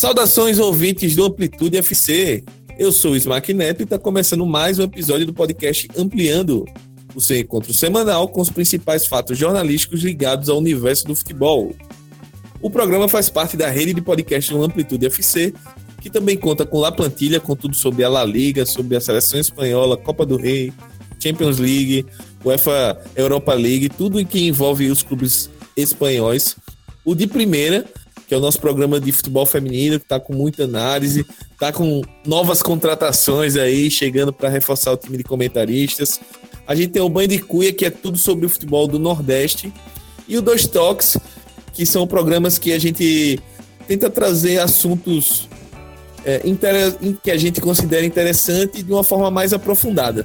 Saudações ouvintes do Amplitude FC. Eu sou o Smack Neto e está começando mais um episódio do podcast Ampliando, o seu encontro semanal com os principais fatos jornalísticos ligados ao universo do futebol. O programa faz parte da rede de podcast do Amplitude FC, que também conta com La Plantilha, com tudo sobre a La Liga, sobre a seleção espanhola, Copa do Rei, Champions League, UEFA Europa League, tudo em que envolve os clubes espanhóis. O de primeira, que é o nosso programa de futebol feminino, que está com muita análise, está com novas contratações aí, chegando para reforçar o time de comentaristas. A gente tem o Banho de Cuia, que é tudo sobre o futebol do Nordeste, e o Dois Toques, que são programas que a gente tenta trazer assuntos é, que a gente considera interessante de uma forma mais aprofundada.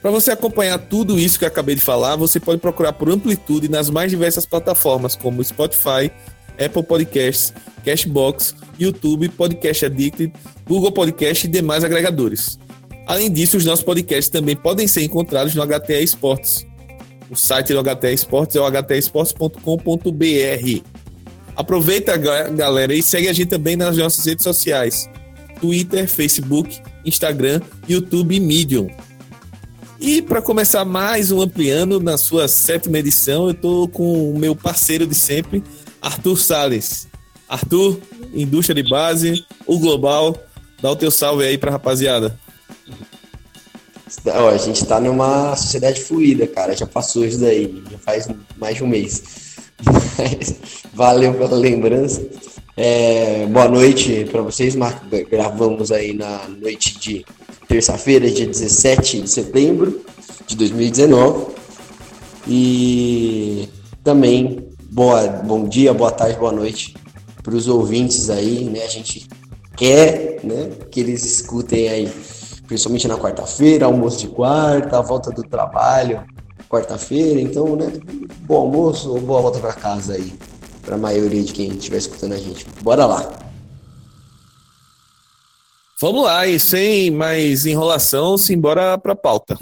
Para você acompanhar tudo isso que eu acabei de falar, você pode procurar por Amplitude nas mais diversas plataformas, como Spotify, Apple Podcasts, Cashbox, YouTube, Podcast Addicted, Google Podcast e demais agregadores. Além disso, os nossos podcasts também podem ser encontrados no HTE Esportes. O site do HTE Esportes é o htesportes.com.br. Aproveita, galera, e segue a gente também nas nossas redes sociais: Twitter, Facebook, Instagram, YouTube e Medium. E para começar mais um Ampliando, na sua sétima edição, eu estou com o meu parceiro de sempre, Arthur Sales. Arthur, indústria de base, o global, dá o teu salve aí pra rapaziada. a gente tá numa sociedade fluida, cara. Já passou isso daí, já faz mais de um mês. valeu pela lembrança. É, boa noite para vocês, Marco. Gravamos aí na noite de terça-feira, dia 17 de setembro de 2019. E também boa, bom dia, boa tarde, boa noite para os ouvintes aí, né? A gente quer, né, que eles escutem aí, principalmente na quarta-feira, almoço de quarta, volta do trabalho, quarta-feira, então, né, bom almoço ou boa volta para casa aí, para a maioria de quem estiver escutando a gente. Bora lá. Vamos lá, e sem mais enrolação, simbora para a pauta.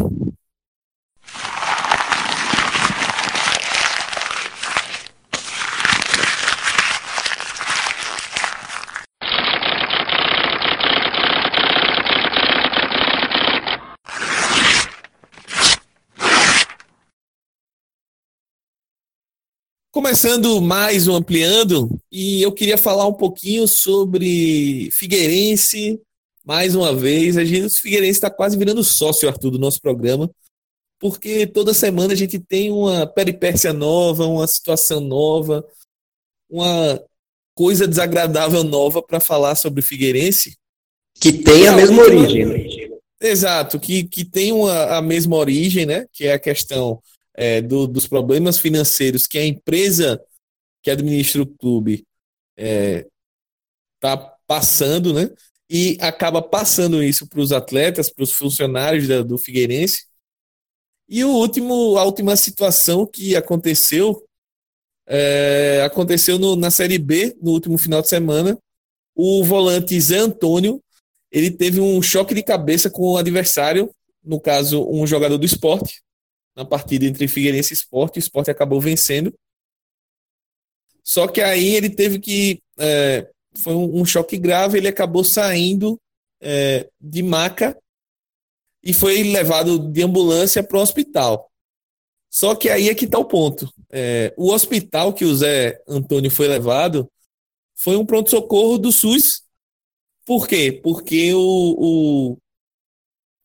Começando mais um Ampliando, e eu queria falar um pouquinho sobre Figueirense, mais uma vez. A gente, o Figueirense está quase virando sócio, Arthur, do nosso programa, porque toda semana a gente tem uma peripécia nova, uma situação nova, uma coisa desagradável nova para falar sobre o Figueirense. Que tem a mesma origem. Né? Exato, que, que tem uma, a mesma origem, né? Que é a questão é, do, dos problemas financeiros que a empresa que administra o clube está é, passando, né? E acaba passando isso para os atletas, para os funcionários da, do Figueirense. E o último, a última situação que aconteceu é, aconteceu no, na Série B, no último final de semana. O volante Zé Antônio ele teve um choque de cabeça com o adversário, no caso, um jogador do esporte, na partida entre Figueirense e Sport, o Sport acabou vencendo. Só que aí ele teve que. É, foi um, um, choque grave, ele acabou saindo é, de maca e foi levado de ambulância para o hospital. Só que aí é que está o ponto. É, o hospital que o Zé Antônio foi levado foi um pronto-socorro do SUS. Por quê? Porque o, o,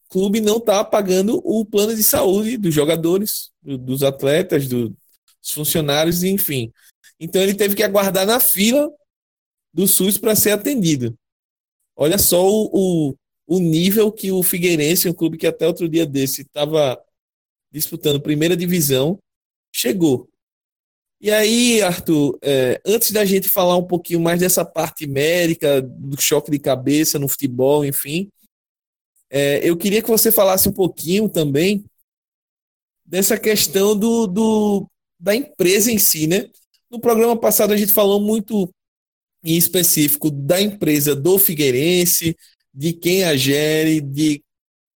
clube não está pagando o plano de saúde dos jogadores, dos atletas, dos funcionários, enfim. Então ele teve que aguardar na fila do SUS para ser atendido. Olha só o, o, o, nível que o Figueirense, um clube que até outro dia desse estava disputando primeira divisão, chegou. E aí, Arthur, é, antes da gente falar um pouquinho mais dessa parte médica, do choque de cabeça no futebol, enfim, é, eu queria que você falasse um pouquinho também dessa questão do, do, da empresa em si, né? No programa passado a gente falou muito em específico da empresa do Figueirense, de quem a gere, de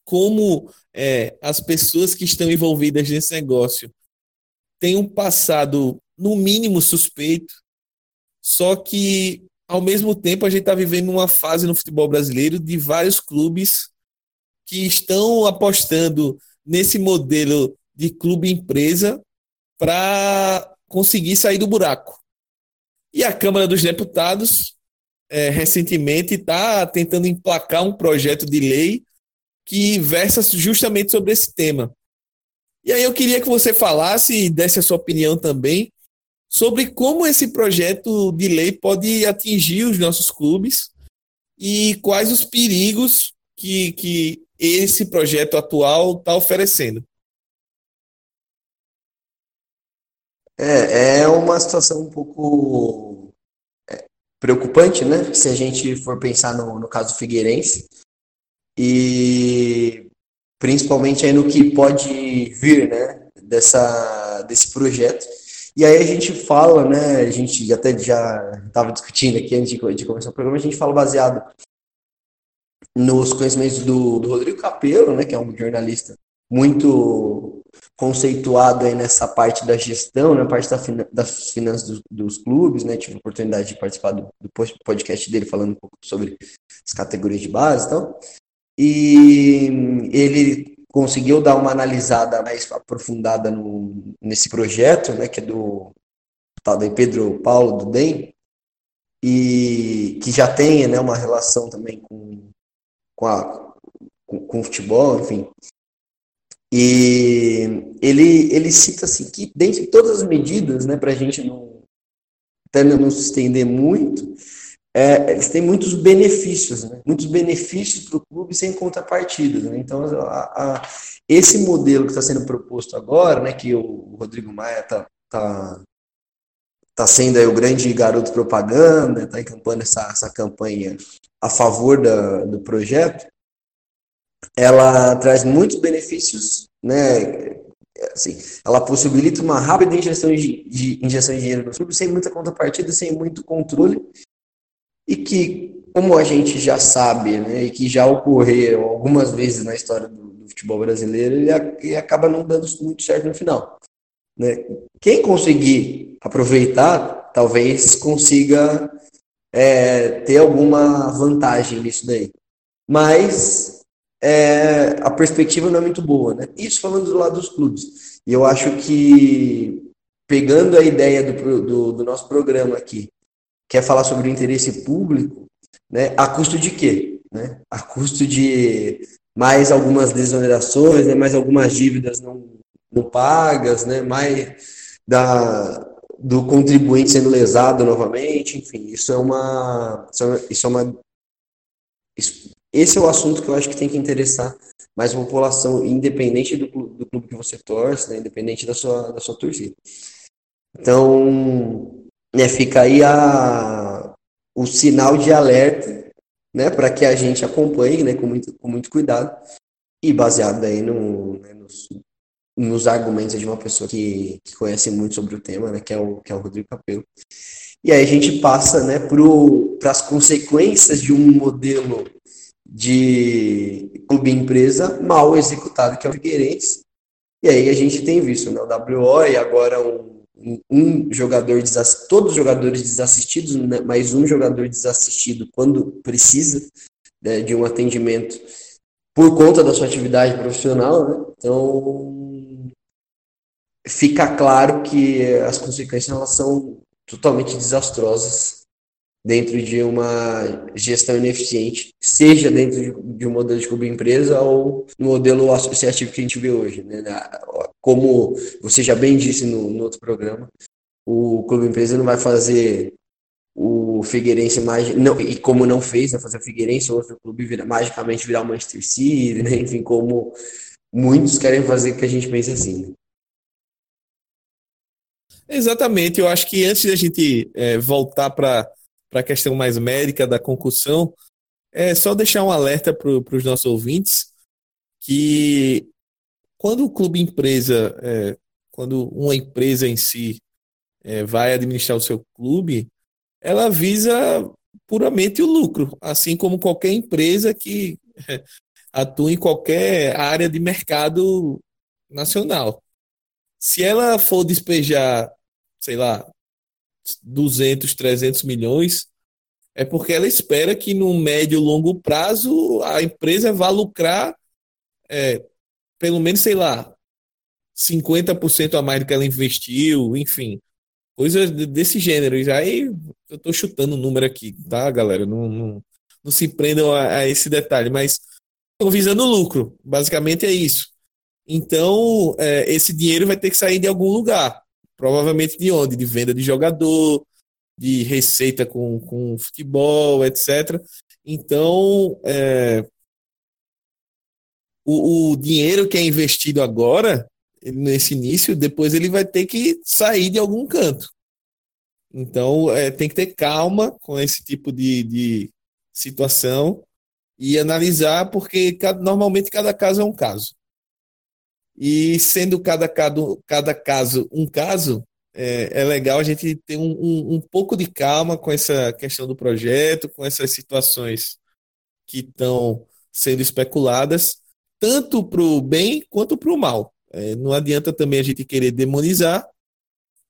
como é, as pessoas que estão envolvidas nesse negócio têm um passado, no mínimo, suspeito. Só que ao mesmo tempo, a gente está vivendo uma fase no futebol brasileiro de vários clubes que estão apostando nesse modelo de clube-empresa para conseguir sair do buraco. E a Câmara dos Deputados, é, recentemente, está tentando emplacar um projeto de lei que versa justamente sobre esse tema. E aí eu queria que você falasse e desse a sua opinião também sobre como esse projeto de lei pode atingir os nossos clubes e quais os perigos que, que esse projeto atual está oferecendo. É, é uma situação um pouco é, preocupante, né? Se a gente for pensar no, no caso Figueirense e principalmente aí no que pode vir, né? Dessa, desse projeto e aí a gente fala, né? A gente até já estava discutindo aqui antes de, de, começar o programa, a gente fala baseado nos conhecimentos do, do Rodrigo Capello, né? Que é um jornalista muito conceituado aí nessa parte da gestão, na né, parte da das finanças dos, dos, clubes, né? Tive a oportunidade de participar do, do, podcast dele falando um pouco sobre as categorias de base e tal. E ele conseguiu dar uma analisada mais aprofundada no, nesse projeto, né, que é do tal de Pedro Paulo do DEM, e que já tem né, uma relação também com, com, a, com, com o futebol, enfim. E ele, ele cita assim que, dentre todas as medidas, né, para a gente não, até não se estender muito, é, eles têm muitos benefícios, né? muitos benefícios para o clube sem contrapartida. Né? Então, a, a, esse modelo que está sendo proposto agora, né, que o Rodrigo Maia está tá, tá sendo aí o grande garoto propaganda, está encampando essa, essa campanha a favor da, do projeto, ela traz muitos benefícios, né? Assim, ela possibilita uma rápida injeção de, de injeção de dinheiro no clube sem muita contrapartida, sem muito controle e que, como a gente já sabe, né, e que já ocorreram algumas vezes na história do, do futebol brasileiro, ele, ele, acaba não dando muito certo no final. Né? Quem conseguir aproveitar, talvez consiga é, ter alguma vantagem nisso daí. Mas é, a perspectiva não é muito boa. Né? Isso falando do lado dos clubes. E eu acho que, pegando a ideia do, do, do nosso programa aqui, quer falar sobre o interesse público, né, a custo de quê? Né? A custo de mais algumas desonerações, né, mais algumas dívidas não, não pagas, né, mais da, do contribuinte sendo lesado novamente, enfim, isso é uma. Isso é uma isso, esse é o assunto que eu acho que tem que interessar mais a população, independente do, do clube que você torce, né, independente da sua, da sua torcida. Então, né, fica aí a, o sinal de alerta né, para que a gente acompanhe né, com, muito, com muito cuidado e baseado aí no, né, nos, nos argumentos de uma pessoa que, que conhece muito sobre o tema, né, que, é o, que é o Rodrigo Capello. E aí a gente passa né, para as consequências de um modelo de clube-empresa mal executado, que é o Figueirense. E aí a gente tem visto né, o WO e agora um um jogador todos os jogadores desassistidos, né, mas um jogador desassistido quando precisa né, de um atendimento por conta da sua atividade profissional, né? Então fica claro que as consequências elas são totalmente desastrosas dentro de uma gestão ineficiente, seja dentro de um modelo de empresa ou no modelo associativo que a gente vê hoje. Né? Como você já bem disse no, no outro programa, o clube empresa não vai fazer o Figueirense não e como não fez, né, fazer o Figueirense ou outro clube vira, magicamente virar o Manchester City, né? enfim, como muitos querem fazer que a gente pense assim. Exatamente, eu acho que antes da gente é, voltar para para a questão mais médica da concussão, é só deixar um alerta para os nossos ouvintes que quando o clube empresa, é, quando uma empresa em si é, vai administrar o seu clube, ela visa puramente o lucro, assim como qualquer empresa que é, atua em qualquer área de mercado nacional. Se ela for despejar, sei lá, 200, 300 milhões, é porque ela espera que no médio e longo prazo a empresa vá lucrar é, pelo menos, sei lá, 50% a mais do que ela investiu, enfim, coisas desse gênero. E aí eu estou chutando o número aqui, tá, galera? Não, não, não se prendam a, a esse detalhe, mas estão visando lucro, basicamente é isso. Então, é, esse dinheiro vai ter que sair de algum lugar. Provavelmente de onde? De venda de jogador, de receita com, com futebol, etc. Então, é, o, o dinheiro que é investido agora, nesse início, depois ele vai ter que sair de algum canto. Então, é, tem que ter calma com esse tipo de, de situação e analisar, porque normalmente cada caso é um caso. E sendo cada, cada, cada caso um caso, é, é legal a gente ter um, um, um pouco de calma com essa questão do projeto, com essas situações que estão sendo especuladas, tanto para o bem quanto para o mal. É, não adianta também a gente querer demonizar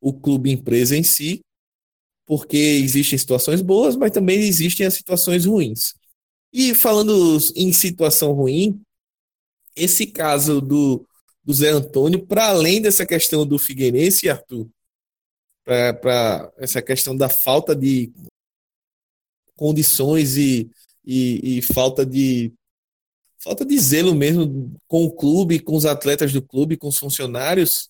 o clube empresa em si, porque existem situações boas, mas também existem as situações ruins. E falando em situação ruim, esse caso do, do Zé Antônio, para além dessa questão do Figueirense, Arthur, para essa questão da falta de condições e, e, e, falta de falta de zelo mesmo com o clube, com os atletas do clube, com os funcionários,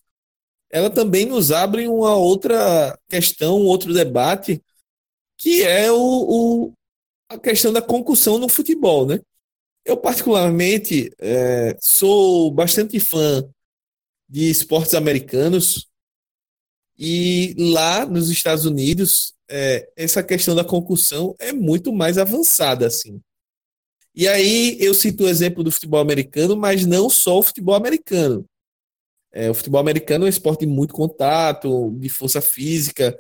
ela também nos abre uma outra questão, um outro debate, que é o, o a questão da concussão no futebol, né? Eu particularmente é, sou bastante fã de esportes americanos, e lá nos Estados Unidos, é, essa questão da concussão é muito mais avançada, assim. E aí eu cito o exemplo do futebol americano, mas não só o futebol americano. É, o futebol americano é um esporte de muito contato, de força física,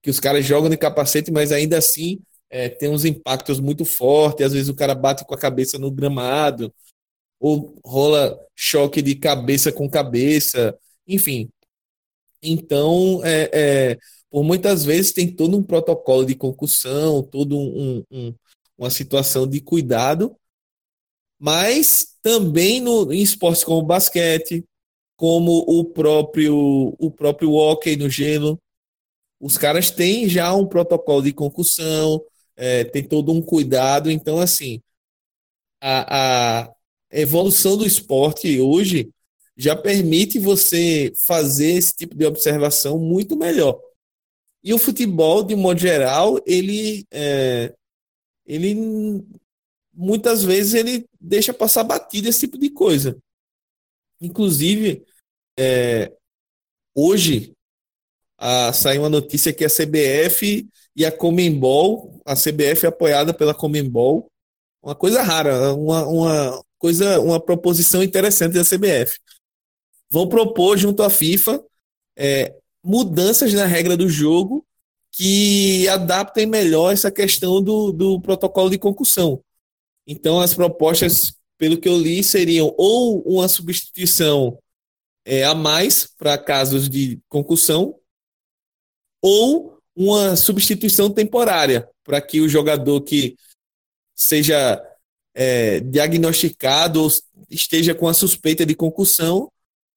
que os caras jogam de capacete, mas ainda assim é, tem uns impactos muito fortes. Às vezes o cara bate com a cabeça no gramado, ou rola choque de cabeça com cabeça. Enfim, então, é, é, por muitas vezes tem todo um protocolo de concussão, todo um, um, uma situação de cuidado, mas também no, em esportes como o basquete, como o próprio o próprio hockey no gelo, os caras têm já um protocolo de concussão, é, tem todo um cuidado. Então, assim, a, a evolução do esporte hoje já permite você fazer esse tipo de observação muito melhor. E o futebol, de modo geral, ele, é, ele muitas vezes ele deixa passar batida esse tipo de coisa. Inclusive, é, hoje a, saiu uma notícia que a CBF e a Comembol, a CBF é apoiada pela Comembol, uma coisa rara, uma, uma coisa, uma proposição interessante da CBF vão propor junto à FIFA é, mudanças na regra do jogo que adaptem melhor essa questão do, do protocolo de concussão. Então, as propostas, pelo que eu li, seriam ou uma substituição é, a mais para casos de concussão, ou uma substituição temporária para que o jogador que seja é, diagnosticado ou esteja com a suspeita de concussão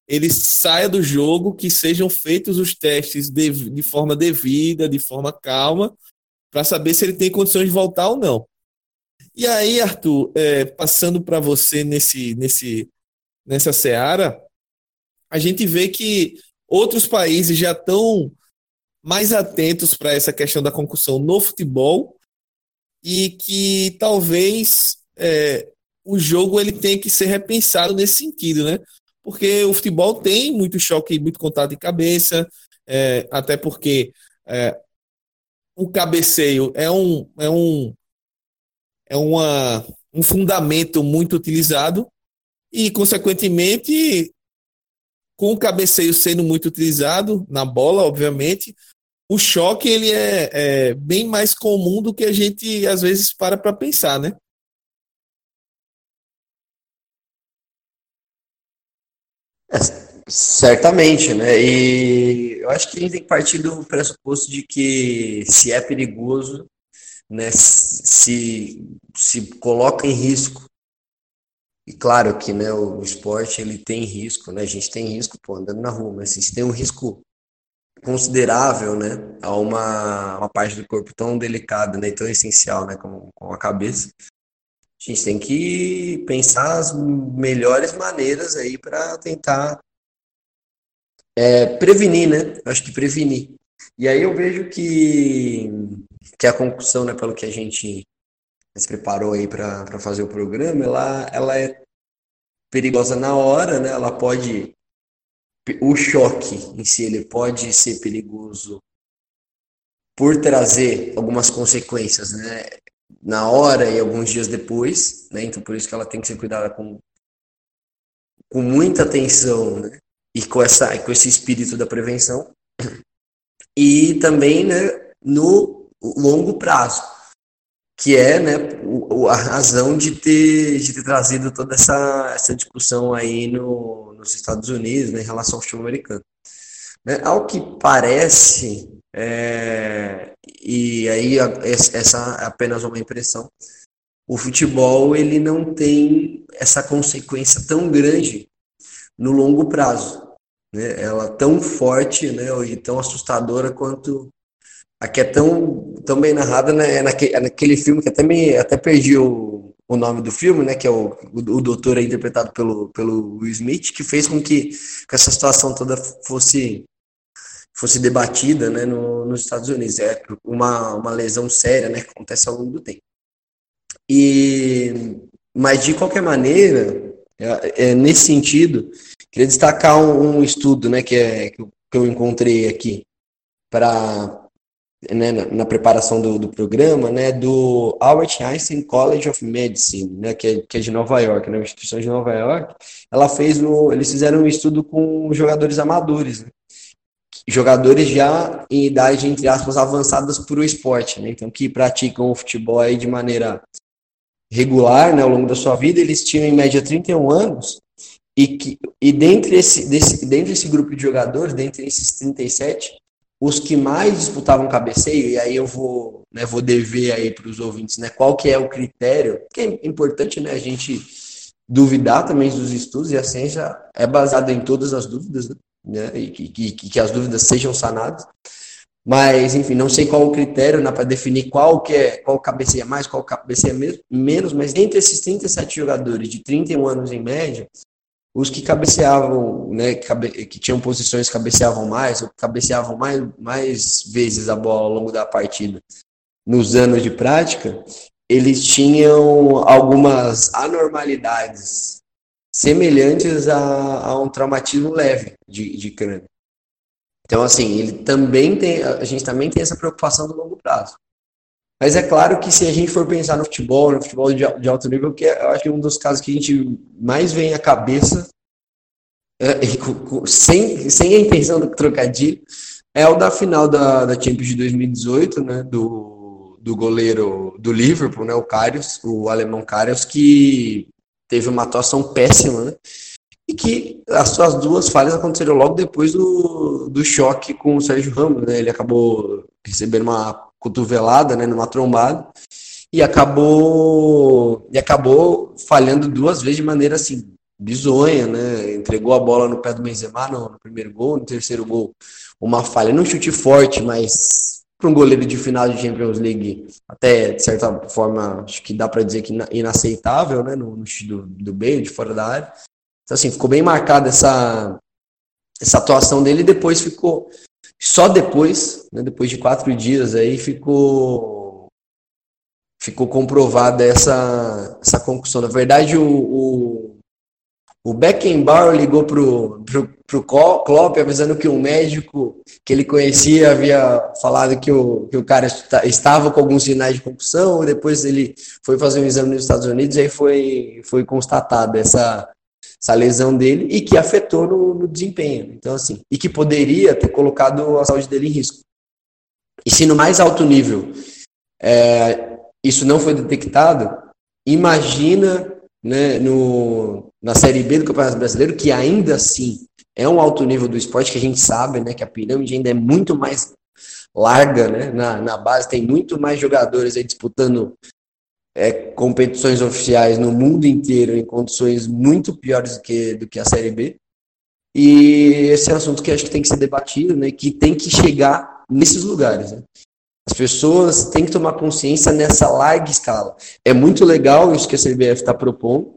ele saia do jogo, que sejam feitos os testes de, de forma devida, de forma calma, para saber se ele tem condições de voltar ou não. E aí, Arthur, é, passando para você nesse, nesse, nessa seara, a gente vê que outros países já estão mais atentos para essa questão da concussão no futebol e que talvez é, o jogo ele tenha que ser repensado nesse sentido, né? porque o futebol tem muito choque, muito contato de cabeça, é, até porque é, o cabeceio é um, é um, é uma, um fundamento muito utilizado e, consequentemente, com o cabeceio sendo muito utilizado na bola, obviamente, o choque ele é, é bem mais comum do que a gente às vezes para para pensar, né? É, certamente, né? E eu acho que a gente tem que partir do pressuposto de que se é perigoso, né, se, se coloca em risco. E claro que né, o esporte ele tem risco, né? A gente tem risco pô, andando na rua, mas a gente tem um risco considerável, né, a uma, uma parte do corpo tão delicada, né, tão essencial, né, como, como a cabeça. A gente tem que pensar as melhores maneiras aí para tentar é, prevenir, né? Acho que prevenir. E aí eu vejo que, que a concussão, né, pelo que a gente se preparou aí para fazer o programa, ela, ela é perigosa na hora, né? Ela pode o choque em si ele pode ser perigoso por trazer algumas consequências, né? Na hora e alguns dias depois, né? Então por isso que ela tem que ser cuidada com com muita atenção, né? E com essa com esse espírito da prevenção. E também, né, no longo prazo, que é, né, a razão de ter de ter trazido toda essa essa discussão aí no nos Estados Unidos né, em relação ao futebol americano. Né? Ao que parece, é, e aí essa é apenas uma impressão, o futebol ele não tem essa consequência tão grande no longo prazo. Né? Ela tão forte né, e tão assustadora quanto a que é tão, tão bem narrada né, naquele, naquele filme que até, me, até perdi o, o nome do filme, né, que é o, o, o doutor é interpretado pelo, pelo Will Smith, que fez com que, que essa situação toda fosse fosse debatida né, no, nos Estados Unidos. É uma, uma lesão séria né, que acontece ao longo do tempo. E, mas, de qualquer maneira, é, é nesse sentido, queria destacar um, um estudo né, que, é, que eu encontrei aqui para né, na, na, preparação do, do, programa, né, do Albert Einstein College of Medicine, né, que, é, que é de Nova York, né, uma instituição de Nova York, ela fez no, eles fizeram um estudo com jogadores amadores, né, jogadores já em idade, entre aspas, avançadas para o esporte, né, então que praticam o futebol de maneira regular, né, ao longo da sua vida, eles tinham em média 31 anos, e, que, e dentre, esse, desse, dentre esse grupo de jogadores, dentre esses 37, os que mais disputavam cabeceio, e aí eu vou, né, vou dever aí para os ouvintes, né, qual que é o critério, que é importante, né, a gente duvidar também dos estudos, e a ciência é baseada em todas as dúvidas, né, e que, que, que as dúvidas sejam sanadas, mas, enfim, não sei qual o critério né, para definir qual que é, qual cabeceia mais, qual cabeceia menos, mas entre esses 37 jogadores de 31 anos em média, os que cabeceavam, né, que, tinham posições que cabeceavam mais, ou cabeceavam mais, mais vezes a bola ao longo da partida nos anos de prática, eles tinham algumas anormalidades semelhantes a, a um traumatismo leve de, de crânio. Então, assim, ele também tem, a gente também tem essa preocupação do longo prazo. Mas é claro que se a gente for pensar no futebol, no futebol de, alto nível, que é, eu acho que é um dos casos que a gente mais vem à cabeça, é, sem, sem a intenção do trocadilho, é o da final da, da Champions de 2018, né, do, do goleiro do Liverpool, né, o Karius, o alemão Karius, que teve uma atuação péssima, né, e que as suas duas falhas aconteceram logo depois do, do choque com o Sérgio Ramos, né, ele acabou recebendo uma cotovelada, né, numa trombada, e acabou e acabou falhando duas vezes de maneira assim bizonha, né? Entregou a bola no pé do Benzema no, no primeiro gol, no terceiro gol uma falha, não chute forte, mas para um goleiro de final de Champions League, até de certa forma, acho que dá para dizer que inaceitável, né? No, no chute do, do Bale, de fora da área. Então, assim, ficou bem marcada essa, essa atuação dele e depois ficou só depois, né, depois de quatro dias aí, ficou ficou comprovada essa, essa concussão. Na verdade, o, o, o Beckenbauer ligou pro, pro, pro Klopp avisando que um médico que ele conhecia havia falado que o, que o cara estava com alguns sinais de concussão, depois ele foi fazer um exame nos Estados Unidos e aí foi, foi constatada essa, essa lesão dele e que afetou no, no, desempenho. Então, assim, e que poderia ter colocado a saúde dele em risco. E se no mais alto nível é, isso não foi detectado, imagina né, no, na Série B do Campeonato Brasileiro, que ainda assim é um alto nível do esporte, que a gente sabe né, que a pirâmide ainda é muito mais larga né, na, na base, tem muito mais jogadores disputando é, competições oficiais no mundo inteiro em condições muito piores do que, do que a Série B. E esse é um assunto que acho que tem que ser debatido, né, que tem que chegar nesses lugares. Né? As pessoas têm que tomar consciência nessa larga escala. É muito legal isso que a CBF está propondo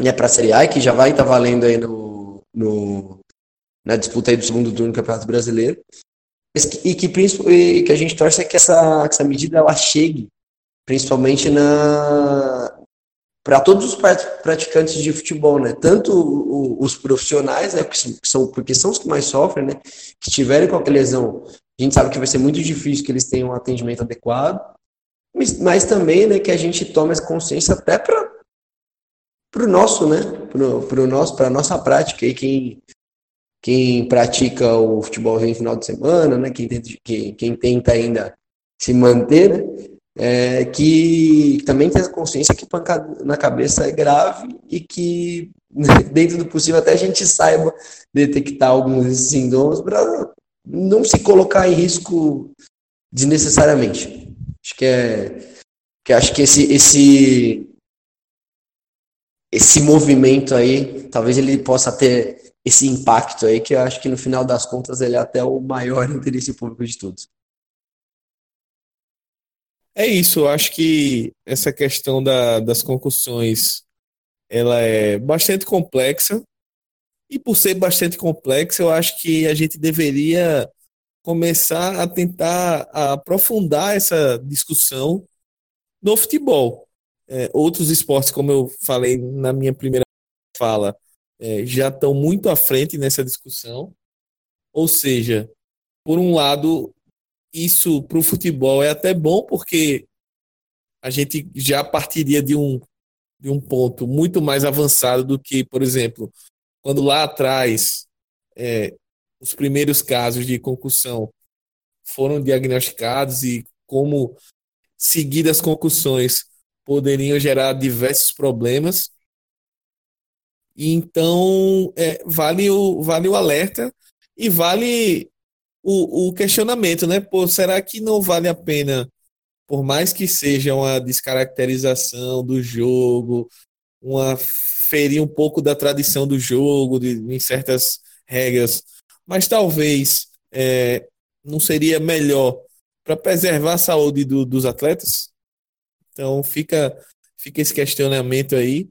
né, para a Série A, que já vai estar tá valendo aí no, no, na disputa aí do segundo turno do Campeonato Brasileiro. E que, e que a gente torce é que essa, que essa medida ela chegue principalmente na para todos os praticantes de futebol, né? Tanto os profissionais, né? Que são, porque são os que mais sofrem, né? Que tiverem qualquer lesão, a gente sabe que vai ser muito difícil que eles tenham um atendimento adequado, mas, mas também, né? Que a gente tome essa consciência até para para o nosso, né? Para o nosso, para nossa prática aí quem quem pratica o futebol no final de semana, né? Quem tenta, quem, quem tenta ainda se manter, né? É, que também tem consciência que pancada na cabeça é grave e que, dentro do possível, até a gente saiba detectar alguns desses sintomas para não se colocar em risco desnecessariamente. Acho que é que acho que esse esse esse movimento aí, talvez ele possa ter esse impacto aí que eu acho que no final das contas ele é até o maior interesse público de todos. É isso, eu acho que essa questão da, das concussões ela é bastante complexa e por ser bastante complexa, eu acho que a gente deveria começar a tentar aprofundar essa discussão no futebol. É, outros esportes, como eu falei na minha primeira fala, é, já estão muito à frente nessa discussão. Ou seja, por um lado, isso para o futebol é até bom, porque a gente já partiria de um, de um ponto muito mais avançado do que, por exemplo, quando lá atrás é, os primeiros casos de concussão foram diagnosticados e como seguidas concussões poderiam gerar diversos problemas. Então é, vale, o, vale o alerta e vale o, o questionamento, né? Pô, será que não vale a pena, por mais que seja uma descaracterização do jogo, uma ferir um pouco da tradição do jogo, de, em certas regras, mas talvez é, não seria melhor para preservar a saúde do, dos atletas? Então fica, fica esse questionamento aí,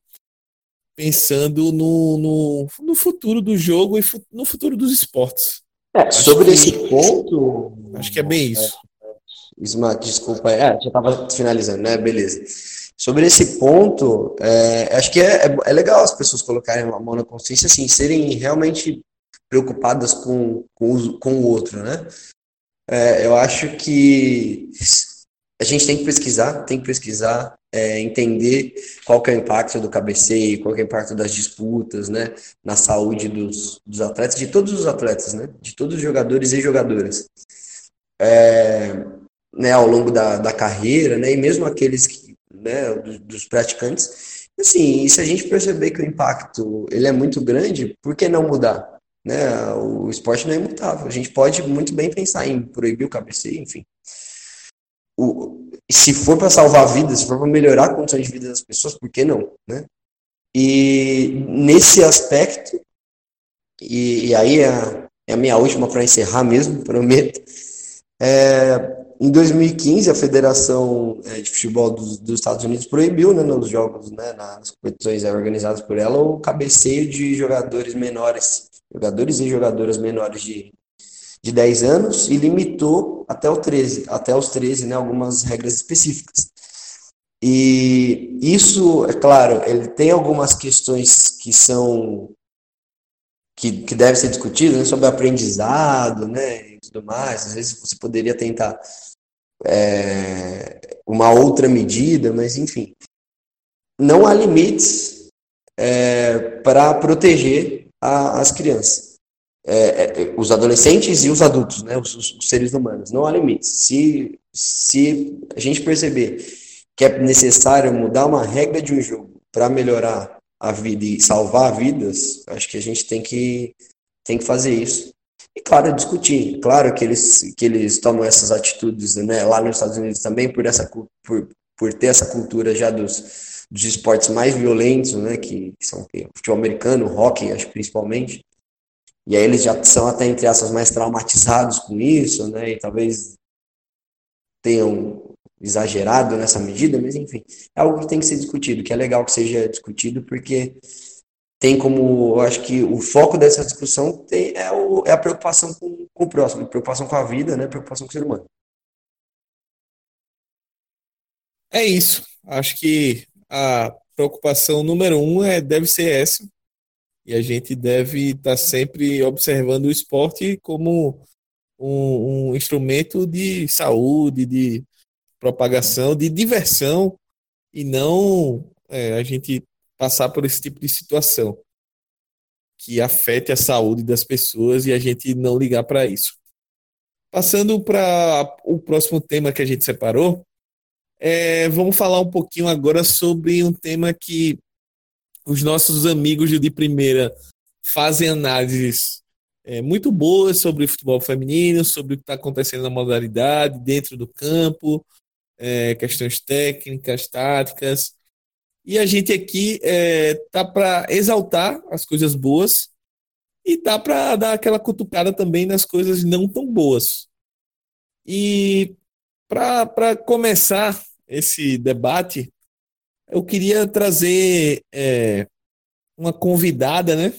pensando no, no, no futuro do jogo e no futuro dos esportes. É, sobre que, esse ponto. Acho que é bem isso. Isma, desculpa, é, já estava finalizando, né? Beleza. Sobre esse ponto, é, acho que é, é, é, legal as pessoas colocarem a mão na consciência, assim, serem realmente preocupadas com, com, o, com o outro, né? É, eu acho que a gente tem que pesquisar, tem que pesquisar, é, entender qual que é o impacto do cabeceio, qual que é o impacto das disputas, né, na saúde dos, dos atletas, de todos os atletas, né, de todos os jogadores e jogadoras, é, né, ao longo da, da carreira, né, e mesmo aqueles que, né, dos, dos praticantes, assim, se a gente perceber que o impacto ele é muito grande, por que não mudar? Né, o esporte não é imutável, a gente pode muito bem pensar em proibir o cabeceio, enfim, o, se for para salvar vidas, se for para melhorar a condição de vida das pessoas, por que não, né? E nesse aspecto, e, e aí é, é, a minha última para encerrar mesmo, prometo. É, em 2015, a Federação é, de Futebol dos, dos, Estados Unidos proibiu, né, nos jogos, né, nas competições organizadas por ela, o cabeceio de jogadores menores, jogadores e jogadoras menores de, de 10 anos e limitou até o 13, até os 13, né, algumas regras específicas. E isso, é claro, ele tem algumas questões que são que, que devem ser discutidas né, sobre aprendizado, né, e tudo mais. Às vezes você poderia tentar é, uma outra medida, mas enfim, não há limites é, para proteger a, as crianças é, é, os adolescentes e os adultos, né, os, os, seres humanos. Não há limites. Se, se a gente perceber que é necessário mudar uma regra de um jogo para melhorar a vida e salvar vidas, acho que a gente tem que, tem que fazer isso. E claro, discutir. Claro que eles, que eles tomam essas atitudes né, lá nos Estados Unidos também por, essa, por, por ter essa cultura já dos, dos esportes mais violentos, né, que, que são o futebol americano, o hockey, acho principalmente. E aí eles já são até, entre aspas, mais traumatizados com isso, né, e talvez tenham exagerado nessa medida, mas enfim, é algo que tem que ser discutido, que é legal que seja discutido, porque tem como, eu acho que o foco dessa discussão tem, é, o, é a preocupação com, com o próximo, preocupação com a vida, né, preocupação com o ser humano. É isso. Acho que a preocupação número um é, deve ser essa. E a gente deve estar tá sempre observando o esporte como um, um instrumento de saúde, de propagação, de diversão, e não é, a gente passar por esse tipo de situação que afete a saúde das pessoas e a gente não ligar para isso. Passando para o próximo tema que a gente separou, é, vamos falar um pouquinho agora sobre um tema que os nossos amigos de primeira fazem análises é, muito boas sobre o futebol feminino, sobre o que está acontecendo na modalidade, dentro do campo, é, questões técnicas, táticas. E a gente aqui é, tá para exaltar as coisas boas e tá para dar aquela cutucada também nas coisas não tão boas. E para começar esse debate, eu queria trazer é, uma convidada, né,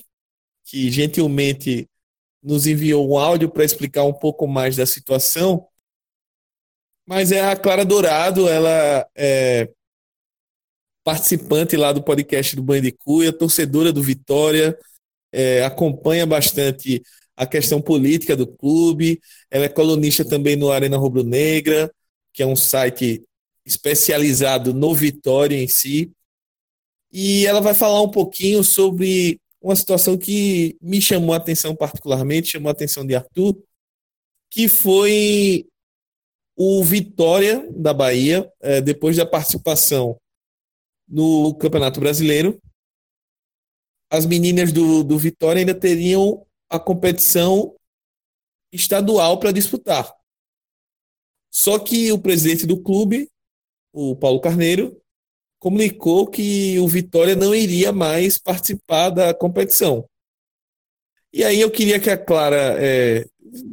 que gentilmente nos enviou um áudio para explicar um pouco mais da situação. Mas é a Clara Dourado, ela é participante lá do podcast do de Cuia, torcedora do Vitória, é, acompanha bastante a questão política do clube, ela é colunista também no Arena Rubro Negra, que é um site especializado no Vitória em si. E ela vai falar um pouquinho sobre uma situação que me chamou a atenção particularmente, chamou a atenção de Arthur, que foi o Vitória da Bahia, é, depois da participação no Campeonato Brasileiro. As meninas do, do Vitória ainda teriam a competição estadual para disputar. Só que o presidente do clube o Paulo Carneiro, comunicou que o Vitória não iria mais participar da competição. E aí eu queria que a Clara é,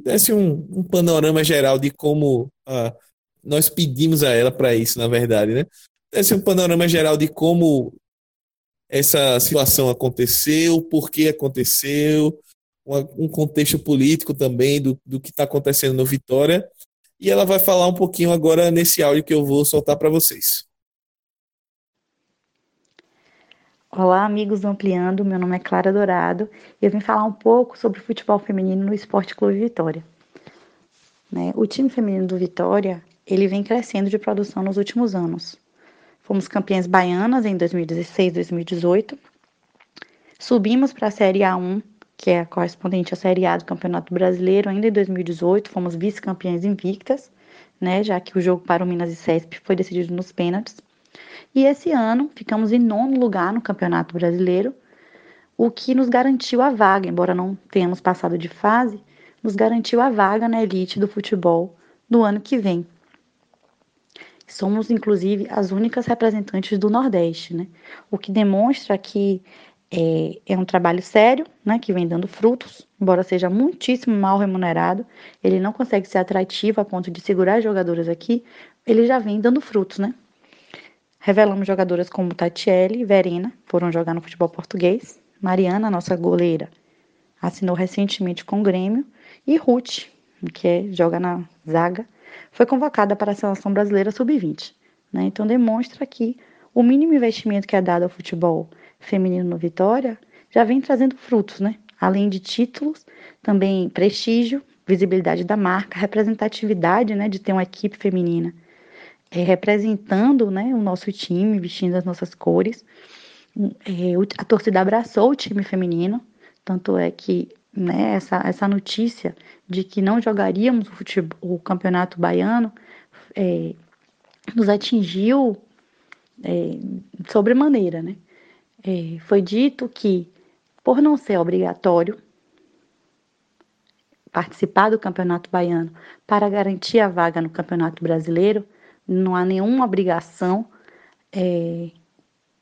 desse um, um, panorama geral de como ah, nós pedimos a ela para isso, na verdade, né? Desse um panorama geral de como essa situação aconteceu, por que aconteceu, um contexto político também do, do que está acontecendo no Vitória e ela vai falar um pouquinho agora nesse áudio que eu vou soltar para vocês. Olá, amigos do Ampliando. Meu nome é Clara Dourado e eu vim falar um pouco sobre futebol feminino no Esporte Clube Vitória. Né? O time feminino do Vitória ele vem crescendo de produção nos últimos anos. Fomos campeãs baianas em 2016, 2018. Subimos para a Série A1 que é a correspondente à Série A do Campeonato Brasileiro, ainda em 2018, fomos vice-campeãs invictas, né, já que o jogo para o Minas e Cesp foi decidido nos pênaltis. E esse ano ficamos em nono lugar no Campeonato Brasileiro, o que nos garantiu a vaga, embora não tenhamos passado de fase, nos garantiu a vaga na elite do futebol do ano que vem. Somos, inclusive, as únicas representantes do Nordeste, né? O que demonstra que é, é um trabalho sério, né, que vem dando frutos, embora seja muitíssimo mal remunerado, ele não consegue ser atrativo a ponto de segurar as jogadoras aqui, ele já vem dando frutos, né? Revelamos jogadoras como Tatiele e Verena, foram jogar no futebol português. Mariana, nossa goleira, assinou recentemente com o Grêmio. E Ruth, que é, joga na zaga, foi convocada para a seleção brasileira sub-20. Né? Então demonstra que o mínimo investimento que é dado ao futebol feminino no Vitória já vem trazendo frutos, né? Além de títulos, também prestígio, visibilidade da marca, representatividade, né, de ter uma equipe feminina é, representando, né, o nosso time, vestindo as nossas cores. É, a torcida abraçou o time feminino, tanto é que né, essa, essa notícia de que não jogaríamos o, futebol, o campeonato baiano é, nos atingiu é, sobremaneira, né? É, foi dito que, por não ser obrigatório, participar do Campeonato Baiano para garantir a vaga no Campeonato Brasileiro, não há nenhuma obrigação, é,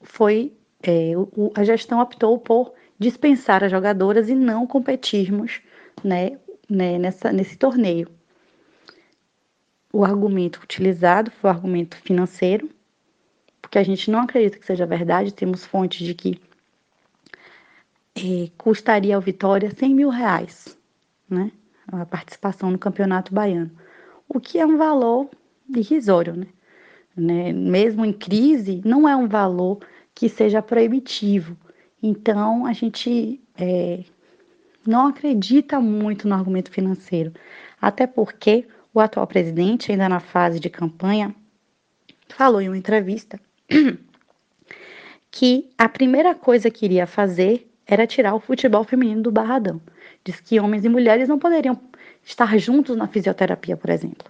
foi é, o, a gestão optou por dispensar as jogadoras e não competirmos né, né, nessa, nesse torneio. O argumento utilizado foi o argumento financeiro, porque a gente não acredita que seja verdade, temos fontes de que é, custaria ao Vitória 100 mil reais, né? A participação no Campeonato Baiano, o que é um valor irrisório, né? né? Mesmo em crise, não é um valor que seja proibitivo. Então, a gente é, não acredita muito no argumento financeiro, até porque o atual presidente, ainda na fase de campanha, falou em uma entrevista que a primeira coisa que iria fazer era tirar o futebol feminino do barradão. Diz que homens e mulheres não poderiam estar juntos na fisioterapia, por exemplo.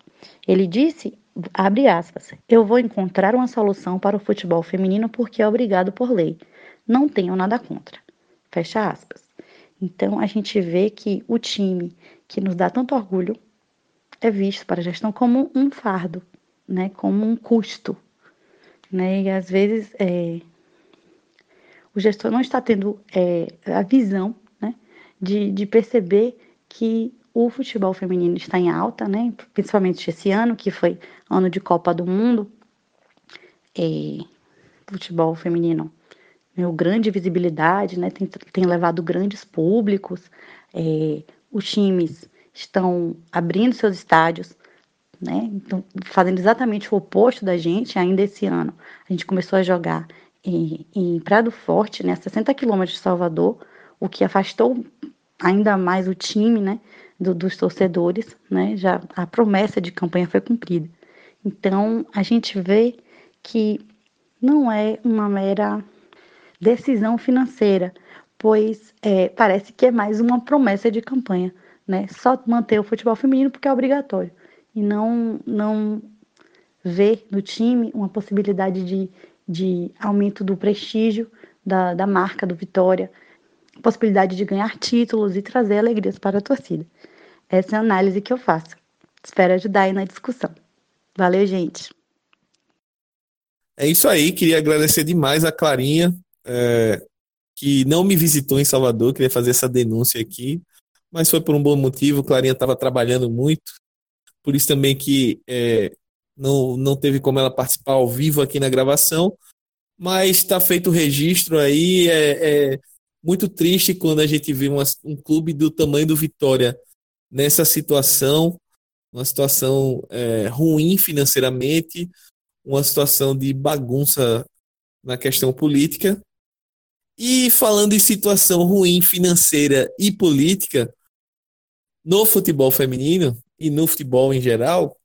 Ele disse, abre aspas, eu vou encontrar uma solução para o futebol feminino porque é obrigado por lei. Não tenho nada contra. Fecha aspas. Então a gente vê que o time que nos dá tanto orgulho é visto para a gestão como um fardo, né, como um custo. Né, e às vezes é, o gestor não está tendo é, a visão né, de, de perceber que o futebol feminino está em alta, né, principalmente esse ano, que foi ano de Copa do Mundo. É, futebol feminino ganhou grande visibilidade, né, tem, tem levado grandes públicos, é, os times estão abrindo seus estádios, né, então, fazendo exatamente o oposto da gente ainda esse ano. A gente começou a jogar em, em Prado Forte, né, a 60 quilômetros de Salvador, o que afastou ainda mais o time, né, do, dos torcedores, né, já a promessa de campanha foi cumprida. Então, a gente vê que não é uma mera decisão financeira, pois é, parece que é mais uma promessa de campanha, né, só manter o futebol feminino porque é obrigatório, e não, não ver no time uma possibilidade de de aumento do prestígio da, da marca do Vitória, possibilidade de ganhar títulos e trazer alegrias para a torcida. Essa é a análise que eu faço. Espero ajudar aí na discussão. Valeu, gente. É isso aí, queria agradecer demais a Clarinha, é, que não me visitou em Salvador, queria fazer essa denúncia aqui, mas foi por um bom motivo, Clarinha estava trabalhando muito, por isso também que é, não, não teve como ela participar ao vivo aqui na gravação, mas está feito o registro aí. É, é, muito triste quando a gente vê uma, um clube do tamanho do Vitória nessa situação, uma situação é, ruim financeiramente, uma situação de bagunça na questão política. E falando em situação ruim financeira e política, no futebol feminino e no futebol em geral,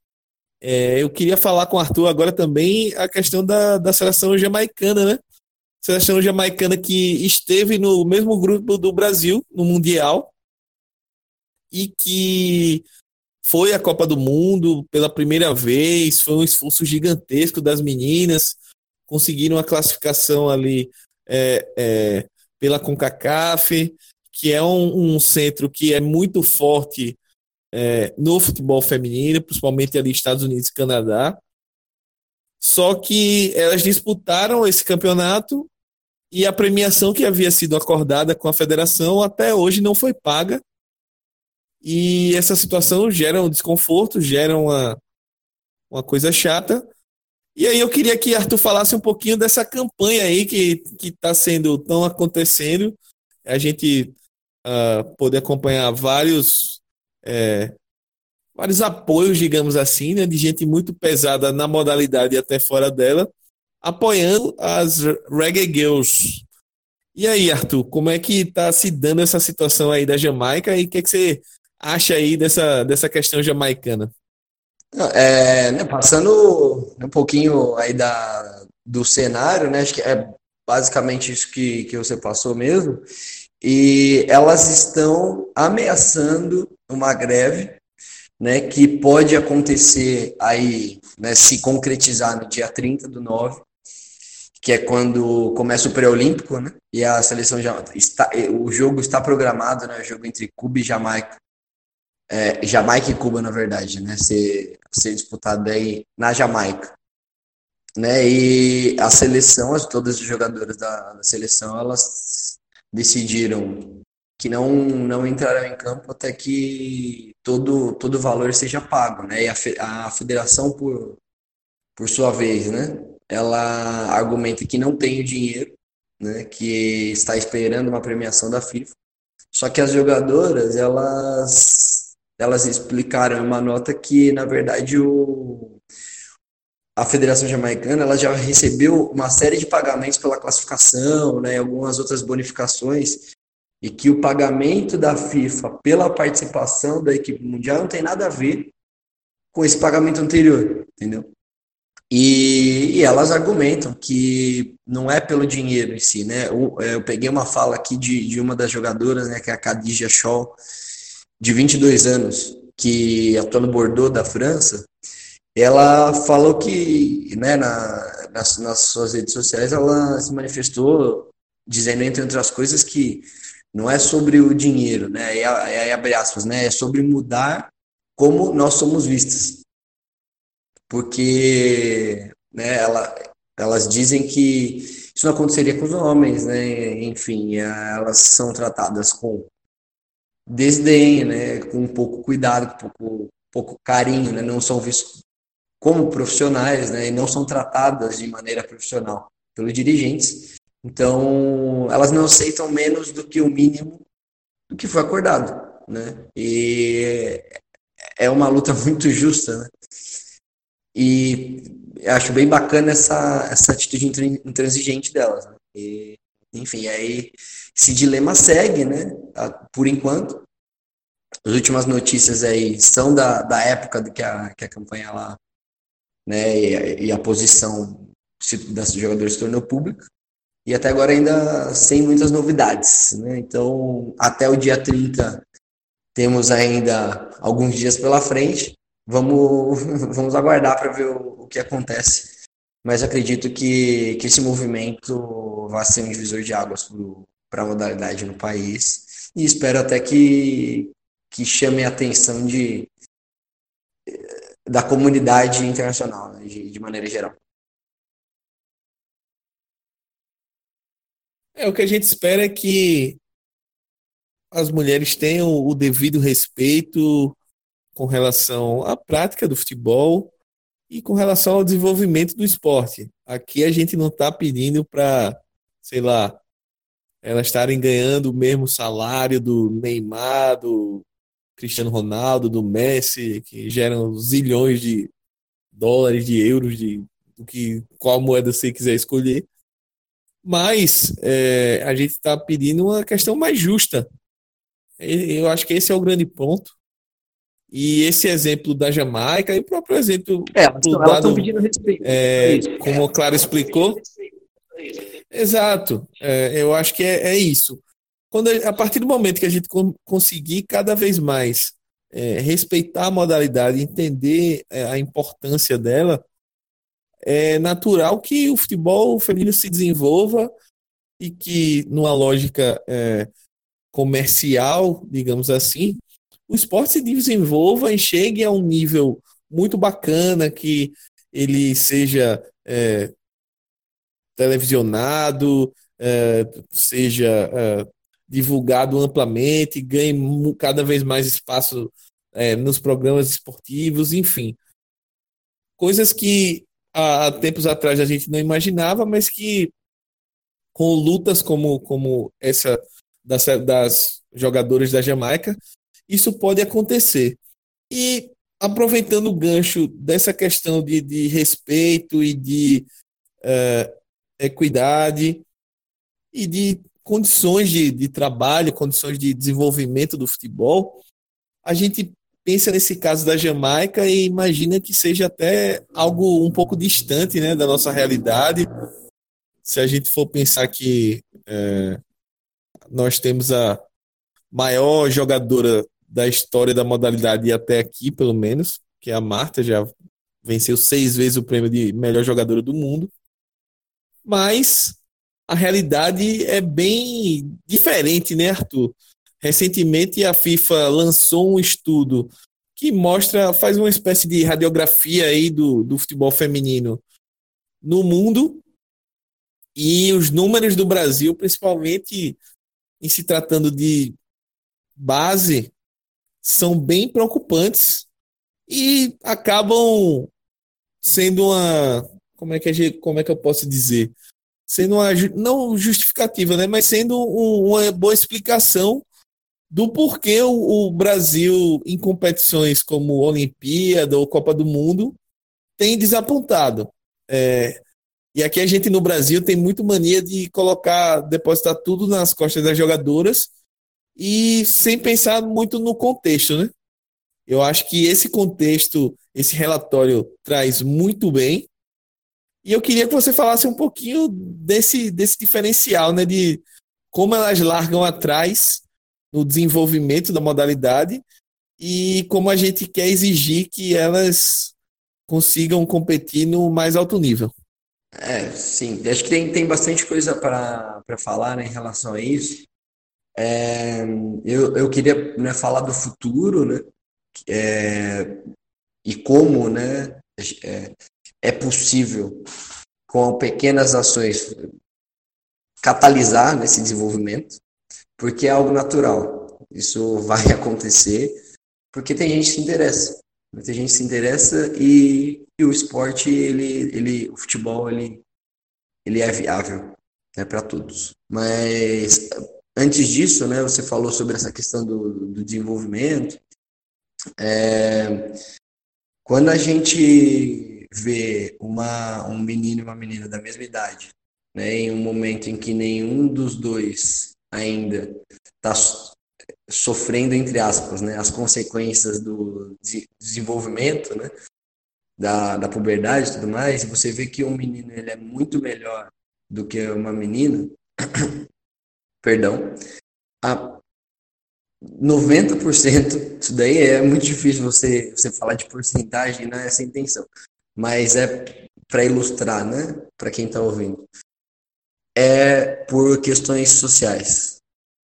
é, eu queria falar com o Arthur agora também a questão da, da seleção jamaicana, né? Seleção jamaicana que esteve no mesmo grupo do Brasil no Mundial e que foi a Copa do Mundo pela primeira vez, foi um esforço gigantesco das meninas, conseguiram a classificação ali é, é, pela CONCACAF, que é um, um centro que é muito forte é, no futebol feminino, principalmente ali Estados Unidos e Canadá. Só que elas disputaram esse campeonato e a premiação que havia sido acordada com a federação até hoje não foi paga. E essa situação gera um desconforto, gera uma, uma coisa chata. E aí eu queria que Arthur falasse um pouquinho dessa campanha aí que está sendo tão acontecendo. A gente uh, poder acompanhar vários é, vários apoios, digamos assim, né, de gente muito pesada na modalidade e até fora dela, apoiando as Reggae Girls. E aí, Arthur, como é que está se dando essa situação aí da Jamaica e o que, é que você acha aí dessa, dessa questão jamaicana? É, né, passando um pouquinho aí da, do cenário, né, acho que é basicamente isso que, que você passou mesmo, e elas estão ameaçando uma greve, né, que pode acontecer aí, né, se concretizar no dia 30 do 9, que é quando começa o pré-olímpico, né, e a seleção já está, o jogo está programado, né, o jogo entre Cuba e Jamaica, é, Jamaica e Cuba, na verdade, né? Ser, ser disputado aí na Jamaica. Né? E a seleção, todas as jogadoras da, da seleção, elas decidiram que não, não entrarão em campo até que todo todo o valor seja pago, né? E a, a federação, por, por sua vez, né? Ela argumenta que não tem o dinheiro, né? Que está esperando uma premiação da FIFA. Só que as jogadoras, elas elas explicaram uma nota que, na verdade, o, a Federação Jamaicana ela já recebeu uma série de pagamentos pela classificação, né, algumas outras bonificações, e que o pagamento da FIFA pela participação da equipe mundial não tem nada a ver com esse pagamento anterior, entendeu? E, e elas argumentam que não é pelo dinheiro em si, né? Eu, eu peguei uma fala aqui de, de uma das jogadoras, né, que é a Khadija Scholl, de 22 anos, que atua no Bordeaux da França, ela falou que, né, na, nas, nas suas redes sociais, ela se manifestou dizendo, entre outras coisas, que não é sobre o dinheiro, né, é, é, abre aspas, né, é sobre mudar como nós somos vistos. Porque, né, ela, elas dizem que isso não aconteceria com os homens, né, enfim, elas são tratadas com desdém, né, com um pouco cuidado, com pouco, pouco carinho, né, não são vistos como profissionais, né, e não são tratadas de maneira profissional pelos dirigentes. Então, elas não aceitam menos do que o mínimo do que foi acordado, né? E é uma luta muito justa, né? E acho bem bacana essa, essa atitude intransigente delas. Né? E, enfim, aí esse dilema segue, né? Por enquanto. As últimas notícias aí são da, da época que a, que a campanha lá, né? E a, e a posição das jogadores se tornou pública. E até agora ainda sem muitas novidades, né? Então, até o dia 30 temos ainda alguns dias pela frente. Vamos, vamos aguardar para ver o, o que acontece mas acredito que, que esse movimento vai ser um divisor de águas para a modalidade no país e espero até que, que chame a atenção de, da comunidade internacional, né, de, de maneira geral. É, o que a gente espera é que as mulheres tenham o devido respeito com relação à prática do futebol e com relação ao desenvolvimento do esporte. Aqui a gente não está pedindo para, sei lá, elas estarem ganhando o mesmo salário do Neymar, do Cristiano Ronaldo, do Messi, que geram zilhões de dólares, de euros, de do que qual moeda você quiser escolher. Mas é, a gente está pedindo uma questão mais justa. Eu acho que esse é o grande ponto. E esse exemplo da Jamaica e o próprio exemplo é, elas estão pedindo respeito. É, como o Clara explicou. Exato. É, eu acho que é, é, isso. Quando, a partir do momento que a gente conseguir cada vez mais é, respeitar a modalidade, entender é, a importância dela, é natural que o futebol feminino se desenvolva e que, numa lógica é, comercial, digamos assim, o esporte se desenvolva e chegue a um nível muito bacana, que ele seja é, televisionado, é, seja é, divulgado amplamente, ganhe cada vez mais espaço é, nos programas esportivos, enfim. Coisas que há tempos atrás a gente não imaginava, mas que com lutas como, como essa das, das jogadoras da Jamaica, isso pode acontecer. E aproveitando o gancho dessa questão de, de respeito e de uh, equidade e de condições de, de trabalho, condições de desenvolvimento do futebol, a gente pensa nesse caso da Jamaica e imagina que seja até algo um pouco distante né, da nossa realidade. Se a gente for pensar que é, nós temos a maior jogadora da história da modalidade até aqui, pelo menos, que é a Marta, já venceu seis vezes o prêmio de melhor jogadora do mundo. Mas a realidade é bem diferente, né, Arthur? Recentemente a FIFA lançou um estudo que mostra, faz uma espécie de radiografia aí do, do futebol feminino no mundo. E os números do Brasil, principalmente em se tratando de base, são bem preocupantes e acabam sendo uma como é que como é que eu posso dizer? Sendo uma não justificativa né? Mas sendo um, uma boa explicação do porquê o, o, Brasil em competições como Olimpíada ou Copa do Mundo tem desapontado é, e aqui a gente no Brasil tem muito mania de colocar depositar tudo nas costas das jogadoras e sem pensar muito no contexto né eu acho que esse contexto, esse relatório traz muito bem. E eu queria que você falasse um pouquinho desse, desse diferencial, né? De como elas largam atrás no desenvolvimento da modalidade e como a gente quer exigir que elas consigam competir no mais alto nível. É, sim. Acho que tem, tem bastante coisa para falar né, em relação a isso. É, eu, eu queria né, falar do futuro, né? é, e como né, é, é possível, com pequenas ações, catalisar nesse desenvolvimento, porque é algo natural. Isso vai acontecer porque tem gente que se interessa. Muita gente se interessa e, e o esporte, ele, ele, o futebol, ele, ele é viável né, para todos. Mas antes disso, né, você falou sobre essa questão do, do desenvolvimento é, quando a gente vê uma, um menino e uma menina da mesma idade, né, em um momento em que nenhum dos dois ainda está sofrendo, entre aspas, né, as consequências do desenvolvimento, né, da, da puberdade e tudo mais, você vê que um menino ele é muito melhor do que uma menina, perdão, a, 90%, isso daí é muito difícil você, você falar de porcentagem, não é essa intenção. Mas é para ilustrar, né? Para quem está ouvindo. É por questões sociais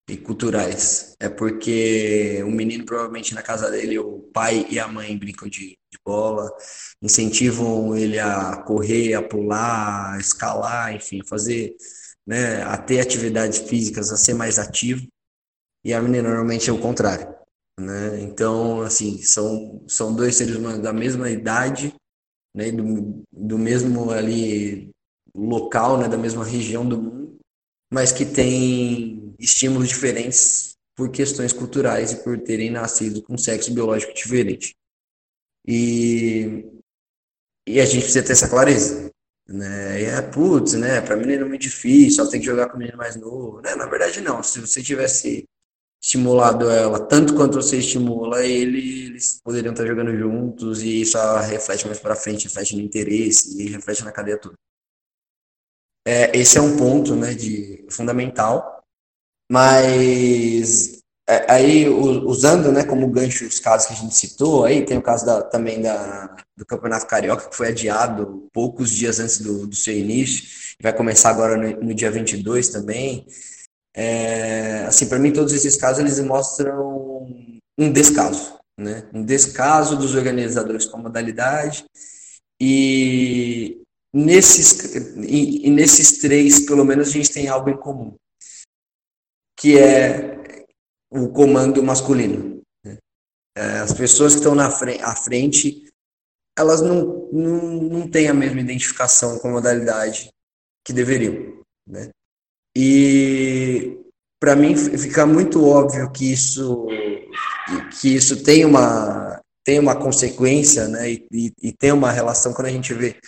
e culturais. É porque o menino, provavelmente na casa dele, o pai e a mãe brincam de, de bola, incentivam ele a correr, a pular, a escalar, enfim, fazer, né, a ter atividades físicas, a ser mais ativo e a menina normalmente é o contrário. Né? Então, assim, são, são dois seres humanos da mesma idade, né? do, do mesmo ali local, né? da mesma região do mundo, mas que têm estímulos diferentes por questões culturais e por terem nascido com sexo biológico diferente. E, e a gente precisa ter essa clareza. Né? E é, putz, né? Para menino é muito difícil, ela tem que jogar com o menino mais novo. Né? Na verdade, não. Se você tivesse estimulado ela tanto quanto você estimula ele, eles poderiam estar jogando juntos e isso reflete mais para frente, reflete no interesse e reflete na cadeia toda. É, esse é um ponto, né, de fundamental, mas é, aí usando, né, como gancho os casos que a gente citou, aí tem o caso da, também da, do Campeonato Carioca que foi adiado poucos dias antes do, do seu início, vai começar agora no, no dia 22 também. É, assim, para mim, todos esses casos eles mostram um descaso, né? Um descaso dos organizadores com a modalidade e nesses e, e nesses três, pelo menos, a gente tem algo em comum, que é o comando masculino. Né? É, as pessoas que estão na frente, à frente, elas não, não, não têm a mesma identificação com a modalidade que deveriam, né? E para mim fica muito óbvio que isso que isso tem uma tem uma consequência, né? E, e, tem uma relação quando a gente vê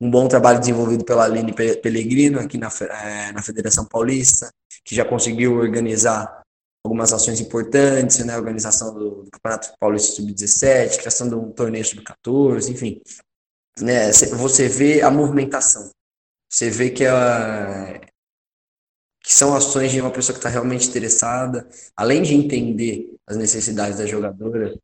um bom trabalho desenvolvido pela Aline Pellegrino aqui na, é, na Federação Paulista, que já conseguiu organizar algumas ações importantes, né? Organização do, do Campeonato Paulista Sub-17, criação de um torneio Sub-14, enfim. Né? Você vê a movimentação. Você vê que a, que são ações de uma pessoa que está realmente interessada, além de entender as necessidades da jogadora,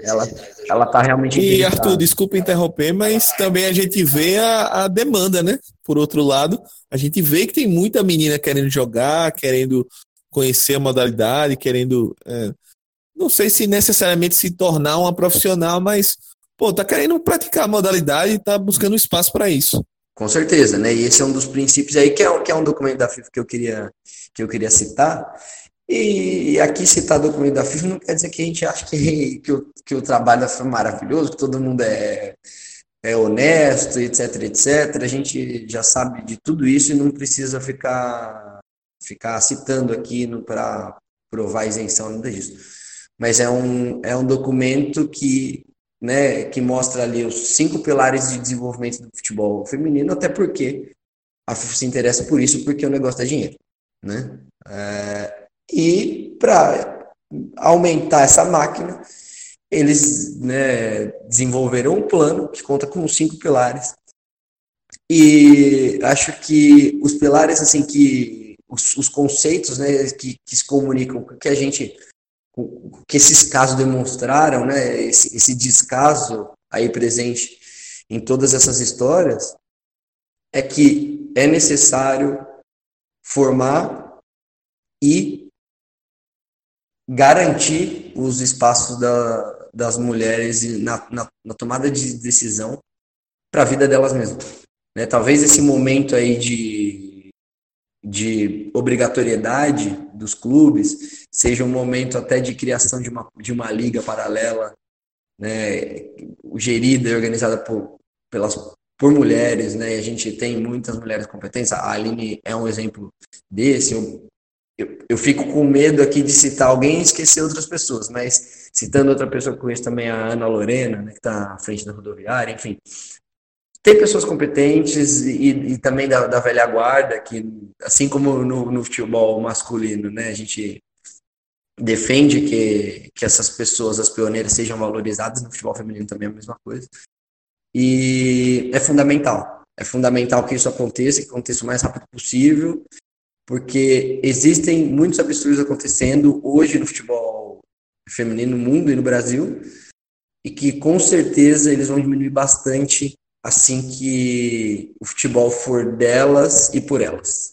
ela ela está realmente e Arthur desculpa interromper mas também a gente vê a, a, demanda né por outro lado a gente vê que tem muita menina querendo jogar querendo conhecer a modalidade, querendo. É, não sei se necessariamente se tornar uma profissional, mas, pô, tá querendo praticar a modalidade e tá buscando espaço para isso. Com certeza, né? E esse é um dos princípios aí, que é, que é um documento da FIFA que eu queria, que eu queria citar. E aqui citar documento da FIFA não quer dizer que a gente acha que, que, o, que o trabalho da FIFA é maravilhoso, que todo mundo é, é honesto, etc, etc. A gente já sabe de tudo isso e não precisa ficar, ficar citando aqui para provar isenção, nada disso. Mas é um, é um documento que, né, que mostra ali os cinco pilares de desenvolvimento do futebol feminino, até porque a FIFA se interessa por isso, porque o negócio dá dinheiro. Né? É, e para aumentar essa máquina, eles né, desenvolveram um plano que conta com cinco pilares. E acho que os pilares, assim, que os, os conceitos né, que, que se comunicam, que a gente, que esses casos demonstraram, né, esse, esse descaso aí presente em todas essas histórias, é que é necessário formar e garantir os espaços da, das mulheres na, na, na tomada de decisão para a vida delas mesmas. Né? Talvez esse momento aí de, de obrigatoriedade dos clubes seja um momento até de criação de uma, de uma liga paralela, né? gerida e organizada por, pelas, por mulheres, né? A gente tem muitas mulheres competentes. A Aline é um exemplo desse. Eu, eu, fico com medo aqui de citar alguém e esquecer outras pessoas, mas citando outra pessoa que conheço também, a Ana Lorena, né, que está à frente da rodoviária, enfim. Tem pessoas competentes e, e também da, da, velha guarda, que, assim como no, no, futebol masculino, né, a gente defende que, que essas pessoas, as pioneiras, sejam valorizadas, no futebol feminino também é a mesma coisa. E é fundamental. É fundamental que isso aconteça, que aconteça o mais rápido possível, porque existem muitos absurdos acontecendo hoje no futebol feminino no mundo e no Brasil, e que com certeza eles vão diminuir bastante assim que o futebol for delas e por elas.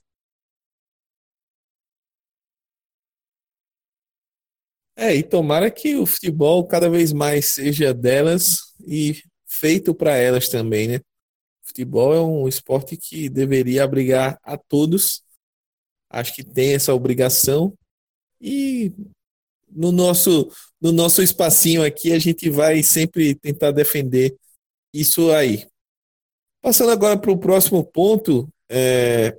É, e tomara que o futebol cada vez mais seja delas e feito para elas também, né? O futebol é um esporte que deveria abrigar a todos acho que tem essa obrigação e no nosso no nosso espacinho aqui a gente vai sempre tentar defender isso aí. Passando agora para o próximo ponto é,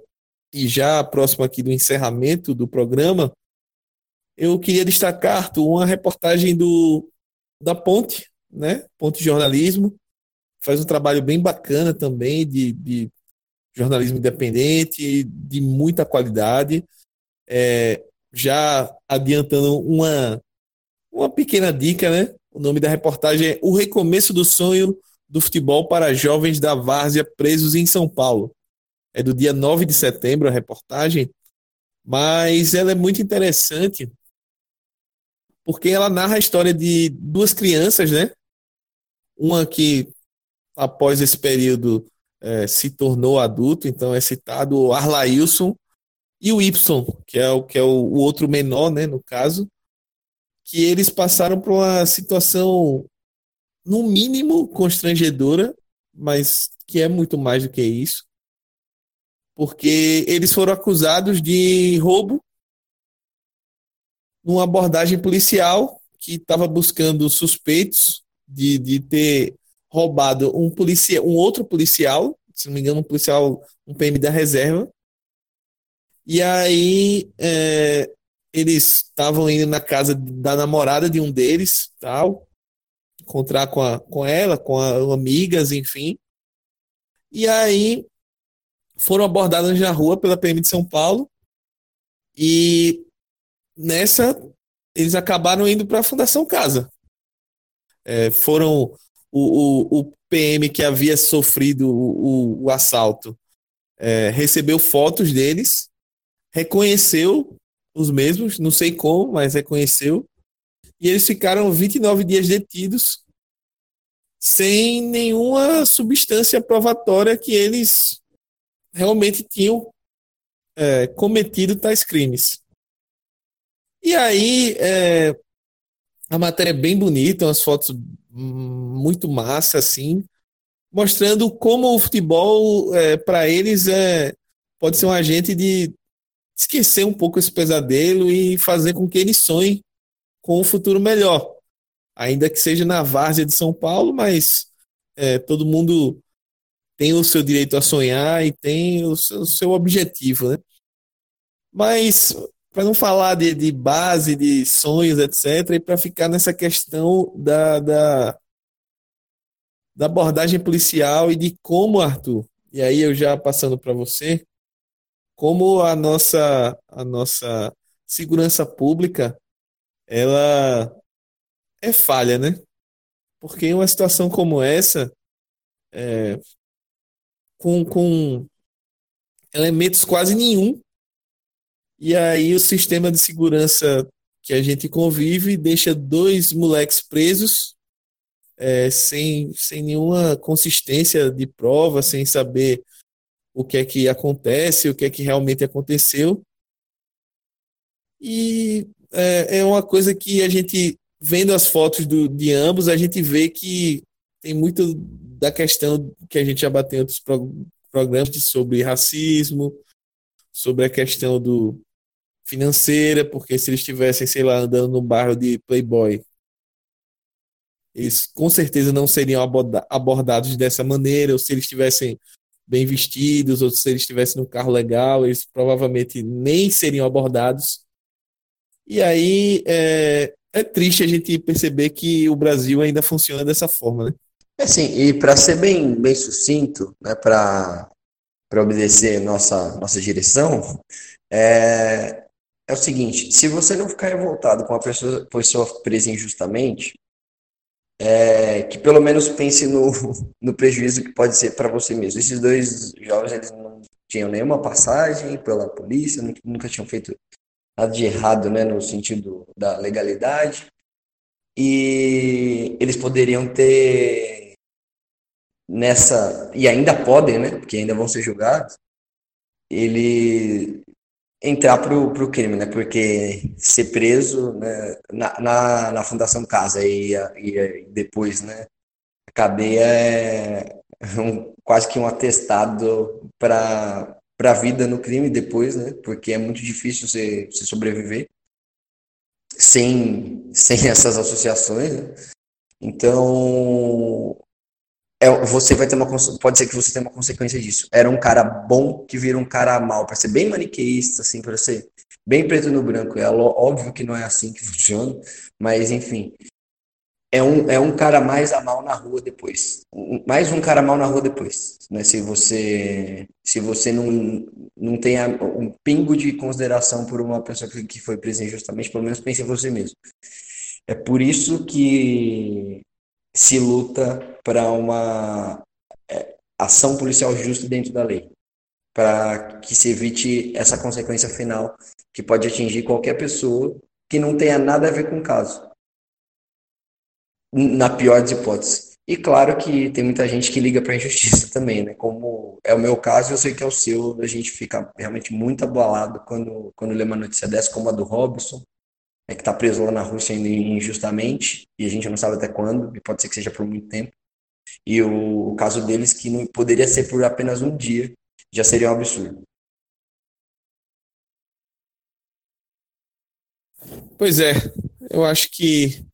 e já próximo aqui do encerramento do programa, eu queria destacar uma reportagem do da Ponte, né? Ponte Jornalismo faz um trabalho bem bacana também de, de jornalismo independente, de muita qualidade. É, já adiantando uma, uma pequena dica, né? O nome da reportagem é O Recomeço do Sonho do Futebol para Jovens da Várzea Presos em São Paulo. É do dia 9 de setembro a reportagem, mas ela é muito interessante porque ela narra a história de duas crianças, né? Uma que, após esse período é, se tornou adulto, então é citado o Arlailson e o Y, que é o que é o, o outro menor, né, no caso, que eles passaram por uma situação no mínimo constrangedora, mas que é muito mais do que isso, porque eles foram acusados de roubo numa abordagem policial que estava buscando suspeitos de, de ter roubado um policial, um outro policial, se não me engano, um policial, um PM da reserva. E aí é, eles estavam indo na casa da namorada de um deles, tal, encontrar com, a, com ela, com a, amigas, enfim. E aí foram abordados na rua pela PM de São Paulo. E nessa eles acabaram indo para a Fundação Casa. É, foram o, o, o PM que havia sofrido o, o assalto é, recebeu fotos deles, reconheceu os mesmos, não sei como, mas reconheceu, e eles ficaram 29 dias detidos sem nenhuma substância provatória que eles realmente tinham é, cometido tais crimes. E aí, é, a matéria é bem bonita, umas fotos muito massa, assim, mostrando como o futebol, é, para eles, é, pode ser um agente de esquecer um pouco esse pesadelo e fazer com que eles sonhem com um futuro melhor. Ainda que seja na várzea de São Paulo, mas é, todo mundo tem o seu direito a sonhar e tem o seu, o seu objetivo, né? Mas para não falar de, de, base, de sonhos, etc., e para ficar nessa questão da, da, da abordagem policial e de como, Arthur, e aí eu já passando para você, como a nossa, a nossa segurança pública ela é falha, né? Porque em uma situação como essa, é, com, com elementos quase nenhum, e aí o sistema de segurança que a gente convive deixa dois moleques presos é, sem, sem nenhuma consistência de prova, sem saber o que é que acontece, o que é que realmente aconteceu. E é, é uma coisa que a gente, vendo as fotos do, de ambos, a gente vê que tem muito da questão que a gente já bateu em outros pro, programas sobre racismo, sobre a questão do financeira, porque se eles estivessem, sei lá, andando no bairro de Playboy, eles com certeza não seriam abordados dessa maneira, ou se eles estivessem bem vestidos, ou se eles estivessem num carro legal, eles provavelmente nem seriam abordados. E aí é, é triste a gente perceber que o Brasil ainda funciona dessa forma, né? É sim, e para ser bem, bem sucinto, né, para obedecer nossa, nossa direção, é, é o seguinte: se você não ficar revoltado com a pessoa, pessoa presa injustamente, é, que pelo menos pense no, no prejuízo que pode ser para você mesmo. Esses dois jovens eles não tinham nenhuma passagem pela polícia, nunca tinham feito nada de errado, né, no sentido da legalidade, e eles poderiam ter nessa e ainda podem, né, porque ainda vão ser julgados, ele entrar pro, pro crime, né? Porque ser preso né, na, na, na Fundação Casa e, e depois, né? A cadeia é um, quase que um atestado para a vida no crime depois, né? Porque é muito difícil você, você sobreviver sem, sem essas associações. Né? Então, é, você vai ter uma pode ser que você tenha uma consequência disso. Era um cara bom que vira um cara mal, para ser bem maniqueísta, assim, para ser bem preto no branco. É óbvio que não é assim que funciona, mas enfim. É um, é um cara mais a mal na rua depois. Mais um cara mal na rua depois. Né? Se você se você não, não tem um pingo de consideração por uma pessoa que, que foi presa injustamente, pelo menos pense em você mesmo. É por isso que se luta para uma é, ação policial justa dentro da lei, para que se evite essa consequência final que pode atingir qualquer pessoa que não tenha nada a ver com o caso, na pior das hipóteses. E claro que tem muita gente que liga para a injustiça também, né? Como é o meu caso, eu sei que é o seu, a gente fica realmente muito abalado quando, quando lê uma notícia dessa, como a do Robson, é, que está preso lá na Rússia injustamente, e a gente não sabe até quando, e pode ser que seja por muito tempo. E o, o caso deles, que não poderia ser por apenas um dia, já seria um absurdo. Pois é, eu acho que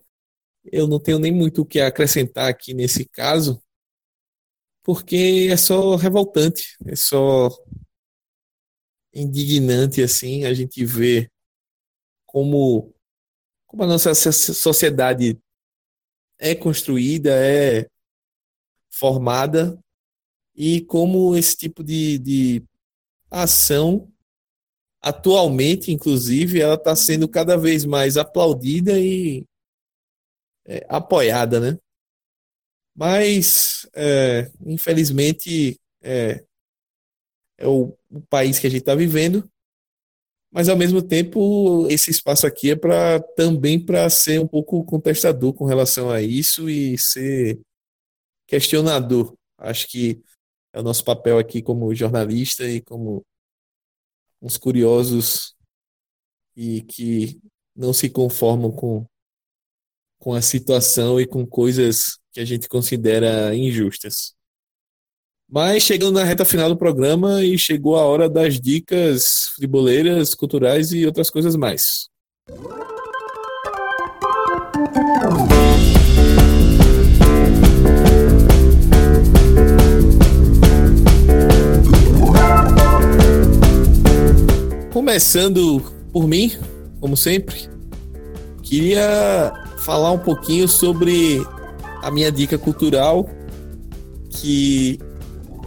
eu não tenho nem muito o que acrescentar aqui nesse caso, porque é só revoltante, é só indignante assim a gente ver como como a nossa sociedade é construída, é formada e como esse tipo de, de ação atualmente, inclusive, ela está sendo cada vez mais aplaudida e é, apoiada, né? Mas, é, infelizmente, é, é o, o, país que a gente está vivendo mas ao mesmo tempo esse espaço aqui é para também para ser um pouco contestador com relação a isso e ser questionador. Acho que é o nosso papel aqui como jornalista e como uns curiosos e que não se conformam com, com a situação e com coisas que a gente considera injustas. Mas chegando na reta final do programa e chegou a hora das dicas futeboleiras, culturais e outras coisas mais. Começando por mim, como sempre, queria falar um pouquinho sobre a minha dica cultural, que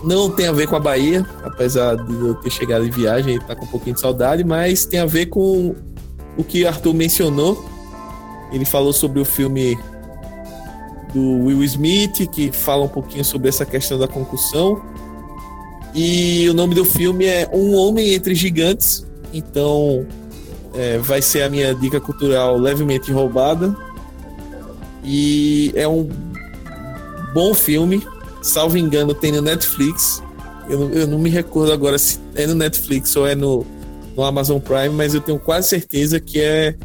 não tem a ver com a Bahia, apesar de eu ter chegado em viagem e estar tá com um pouquinho de saudade, mas tem a ver com o que Arthur mencionou. Ele falou sobre o filme do Will Smith, que fala um pouquinho sobre essa questão da concussão. E o nome do filme é Um Homem Entre Gigantes, então, é, vai ser a minha dica cultural levemente roubada. E é um bom filme. Salvo engano, tem no Netflix. Eu, eu não me recordo agora se é no Netflix ou é no, no Amazon Prime, mas eu tenho quase certeza que é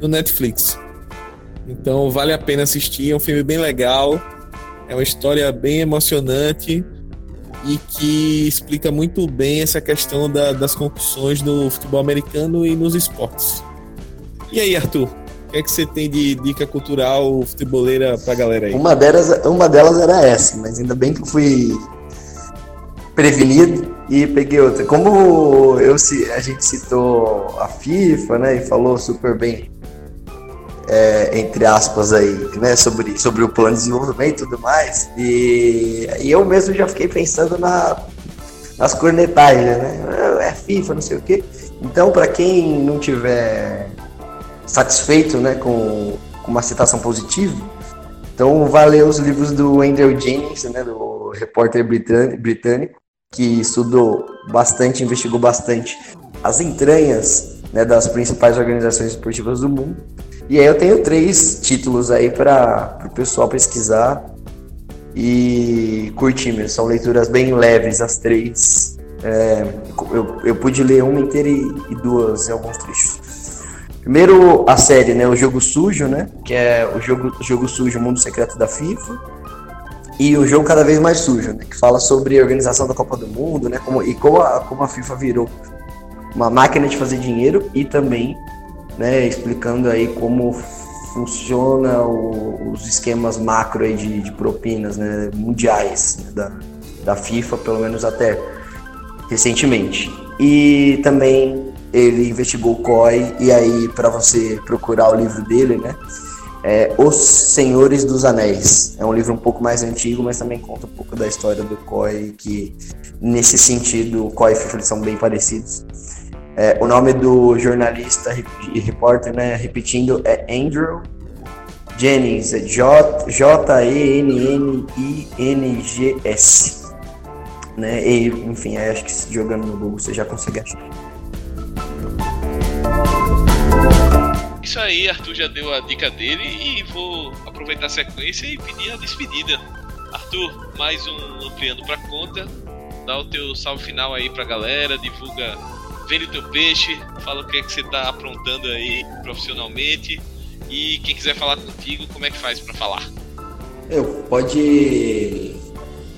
no Netflix. Então vale a pena assistir, é um filme bem legal, é uma história bem emocionante e que explica muito bem essa questão da, das concussões no futebol americano e nos esportes. E aí, Arthur? O que é que você tem de dica cultural futeboleira pra galera aí? Uma delas, uma delas era essa, mas ainda bem que eu fui prevenido e peguei outra. Como eu, a gente citou a FIFA, né, e falou super bem é, entre aspas aí, né, sobre, sobre o plano de desenvolvimento e tudo mais. E, e eu mesmo já fiquei pensando na, nas cornetagens, né? É FIFA, não sei o quê. Então, para quem não tiver satisfeito, né, com, com uma citação positiva, então vai ler os livros do Andrew Jennings, né, do repórter britânico, que estudou bastante, investigou bastante as entranhas né, das principais organizações esportivas do mundo e aí eu tenho três títulos aí para o pessoal pesquisar e curtir. São leituras bem leves, as três. É, eu, eu pude ler uma inteira e, e duas em alguns trechos. Primeiro a série, né, o Jogo Sujo, né, que é o jogo, jogo Sujo, o Mundo Secreto da FIFA, e o Jogo Cada Vez Mais Sujo, né, que fala sobre a organização da Copa do Mundo, né, como, e como a, como a FIFA virou uma máquina de fazer dinheiro e também né, explicando aí como funciona o, os esquemas macro aí de, de propinas né, mundiais né, da, da FIFA, pelo menos até recentemente. E também ele investigou o COI, e aí para você procurar o livro dele, né? É Os Senhores dos Anéis. É um livro um pouco mais antigo, mas também conta um pouco da história do COI, que nesse sentido o COI e FIFA são bem parecidos. É, o nome do jornalista e repórter, né, repetindo, é Andrew Jennings, é J-E-N-N-I-N-G-S. Né? E, enfim, acho que jogando no Google você já consegue achar. Isso aí, Arthur já deu a dica dele e vou aproveitar a sequência e pedir a despedida. Arthur, mais um ampliando para conta. Dá o teu salve final aí pra galera, divulga vende teu peixe, fala o que é que você está aprontando aí profissionalmente e quem quiser falar contigo, como é que faz para falar? Eu pode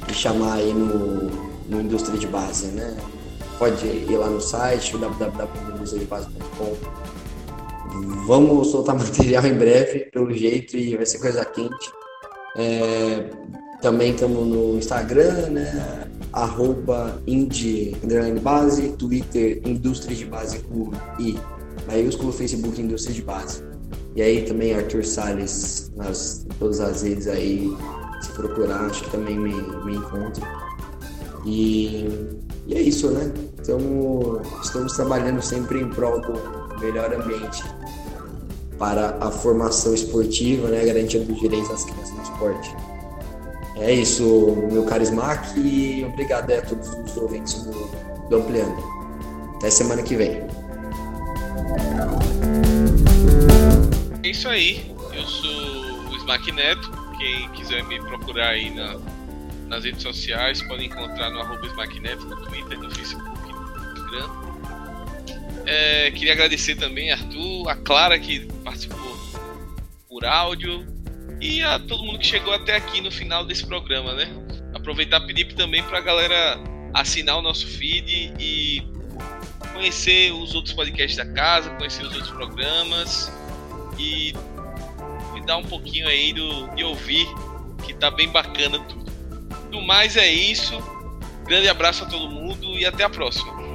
me chamar aí no, no Indústria de Base, né? Pode ir lá no site www.industriadebase.com. Vamos soltar material em breve, pelo jeito, e vai ser coisa quente. É, também estamos no Instagram, né? Arroba indie, underline base, Twitter, indústria de base com I, maiúsculo, Facebook, indústria de base. E aí também Arthur Salles nas todas as redes aí, se procurar, acho que também me, me encontra. E, e é isso, né? Então, estamos trabalhando sempre em prol do melhor ambiente para a formação esportiva, né? Garantia dos direitos das crianças no esporte. É isso, meu carismac, e obrigado a todos os ouvintes do, do Ampliando. Até semana que vem. É isso aí, eu sou o Smack Neto. Quem quiser me procurar aí na, nas redes sociais, pode encontrar no arroba Smack Neto, no Twitter, no Facebook, no Instagram. É, queria agradecer também a Arthur, a Clara que participou por áudio e a todo mundo que chegou até aqui no final desse programa, né? Aproveitar e pedir também para a galera assinar o nosso feed e conhecer os outros podcasts da casa, conhecer os outros programas e dar um pouquinho aí do, de ouvir, que tá bem bacana tudo. No mais é isso. Grande abraço a todo mundo e até a próxima.